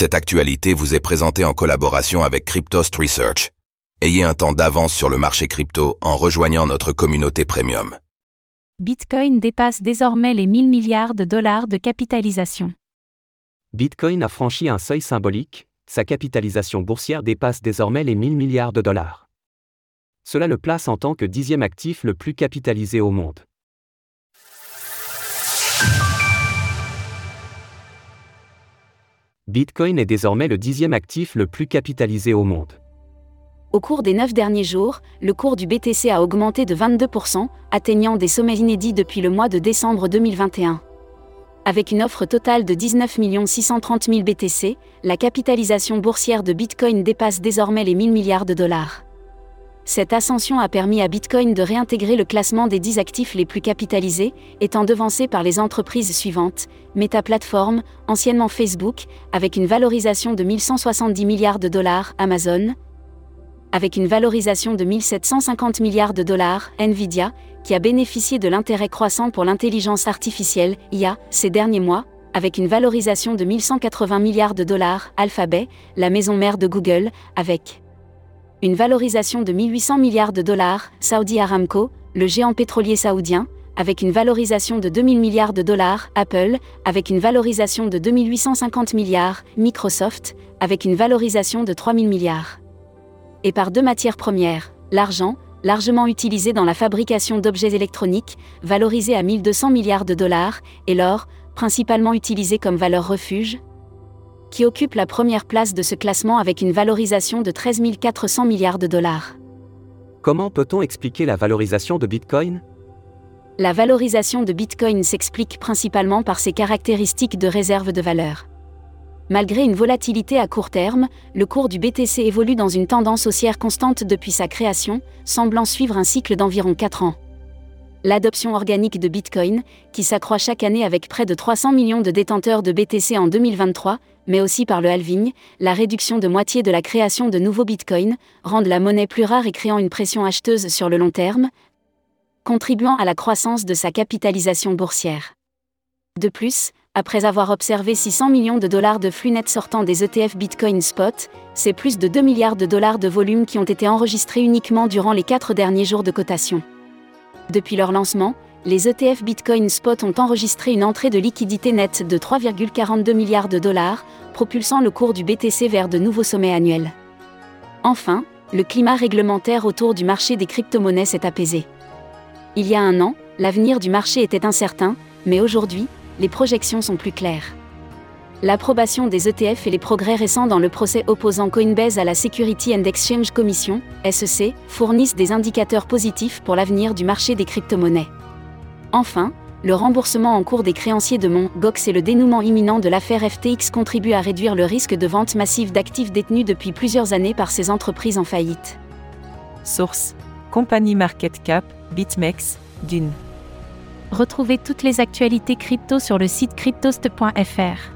Cette actualité vous est présentée en collaboration avec Cryptost Research. Ayez un temps d'avance sur le marché crypto en rejoignant notre communauté premium. Bitcoin dépasse désormais les 1000 milliards de dollars de capitalisation. Bitcoin a franchi un seuil symbolique, sa capitalisation boursière dépasse désormais les 1000 milliards de dollars. Cela le place en tant que dixième actif le plus capitalisé au monde. Bitcoin est désormais le dixième actif le plus capitalisé au monde. Au cours des neuf derniers jours, le cours du BTC a augmenté de 22%, atteignant des sommets inédits depuis le mois de décembre 2021. Avec une offre totale de 19 630 000 BTC, la capitalisation boursière de Bitcoin dépasse désormais les 1000 milliards de dollars. Cette ascension a permis à Bitcoin de réintégrer le classement des 10 actifs les plus capitalisés, étant devancé par les entreprises suivantes Meta Platform, anciennement Facebook, avec une valorisation de 1170 milliards de dollars, Amazon, avec une valorisation de 1750 milliards de dollars, Nvidia, qui a bénéficié de l'intérêt croissant pour l'intelligence artificielle, IA, ces derniers mois, avec une valorisation de 1180 milliards de dollars, Alphabet, la maison mère de Google, avec une valorisation de 1800 milliards de dollars, Saudi Aramco, le géant pétrolier saoudien, avec une valorisation de 2000 milliards de dollars, Apple, avec une valorisation de 2850 milliards, Microsoft, avec une valorisation de 3000 milliards. Et par deux matières premières, l'argent, largement utilisé dans la fabrication d'objets électroniques, valorisé à 1200 milliards de dollars, et l'or, principalement utilisé comme valeur refuge, qui occupe la première place de ce classement avec une valorisation de 13 400 milliards de dollars. Comment peut-on expliquer la valorisation de Bitcoin? La valorisation de Bitcoin s'explique principalement par ses caractéristiques de réserve de valeur. Malgré une volatilité à court terme, le cours du BTC évolue dans une tendance haussière constante depuis sa création, semblant suivre un cycle d'environ 4 ans. L'adoption organique de Bitcoin, qui s'accroît chaque année avec près de 300 millions de détenteurs de BTC en 2023, mais aussi par le halving, la réduction de moitié de la création de nouveaux Bitcoins, rendent la monnaie plus rare et créant une pression acheteuse sur le long terme, contribuant à la croissance de sa capitalisation boursière. De plus, après avoir observé 600 millions de dollars de flux nets sortant des ETF Bitcoin Spot, c'est plus de 2 milliards de dollars de volume qui ont été enregistrés uniquement durant les 4 derniers jours de cotation. Depuis leur lancement, les ETF Bitcoin Spot ont enregistré une entrée de liquidité nette de 3,42 milliards de dollars, propulsant le cours du BTC vers de nouveaux sommets annuels. Enfin, le climat réglementaire autour du marché des crypto-monnaies s'est apaisé. Il y a un an, l'avenir du marché était incertain, mais aujourd'hui, les projections sont plus claires. L'approbation des ETF et les progrès récents dans le procès opposant Coinbase à la Security and Exchange Commission, SEC, fournissent des indicateurs positifs pour l'avenir du marché des crypto-monnaies. Enfin, le remboursement en cours des créanciers de Mont Gox et le dénouement imminent de l'affaire FTX contribuent à réduire le risque de vente massive d'actifs détenus depuis plusieurs années par ces entreprises en faillite. Source Compagnie Market Cap, BitMEX, Dune. Retrouvez toutes les actualités crypto sur le site cryptost.fr.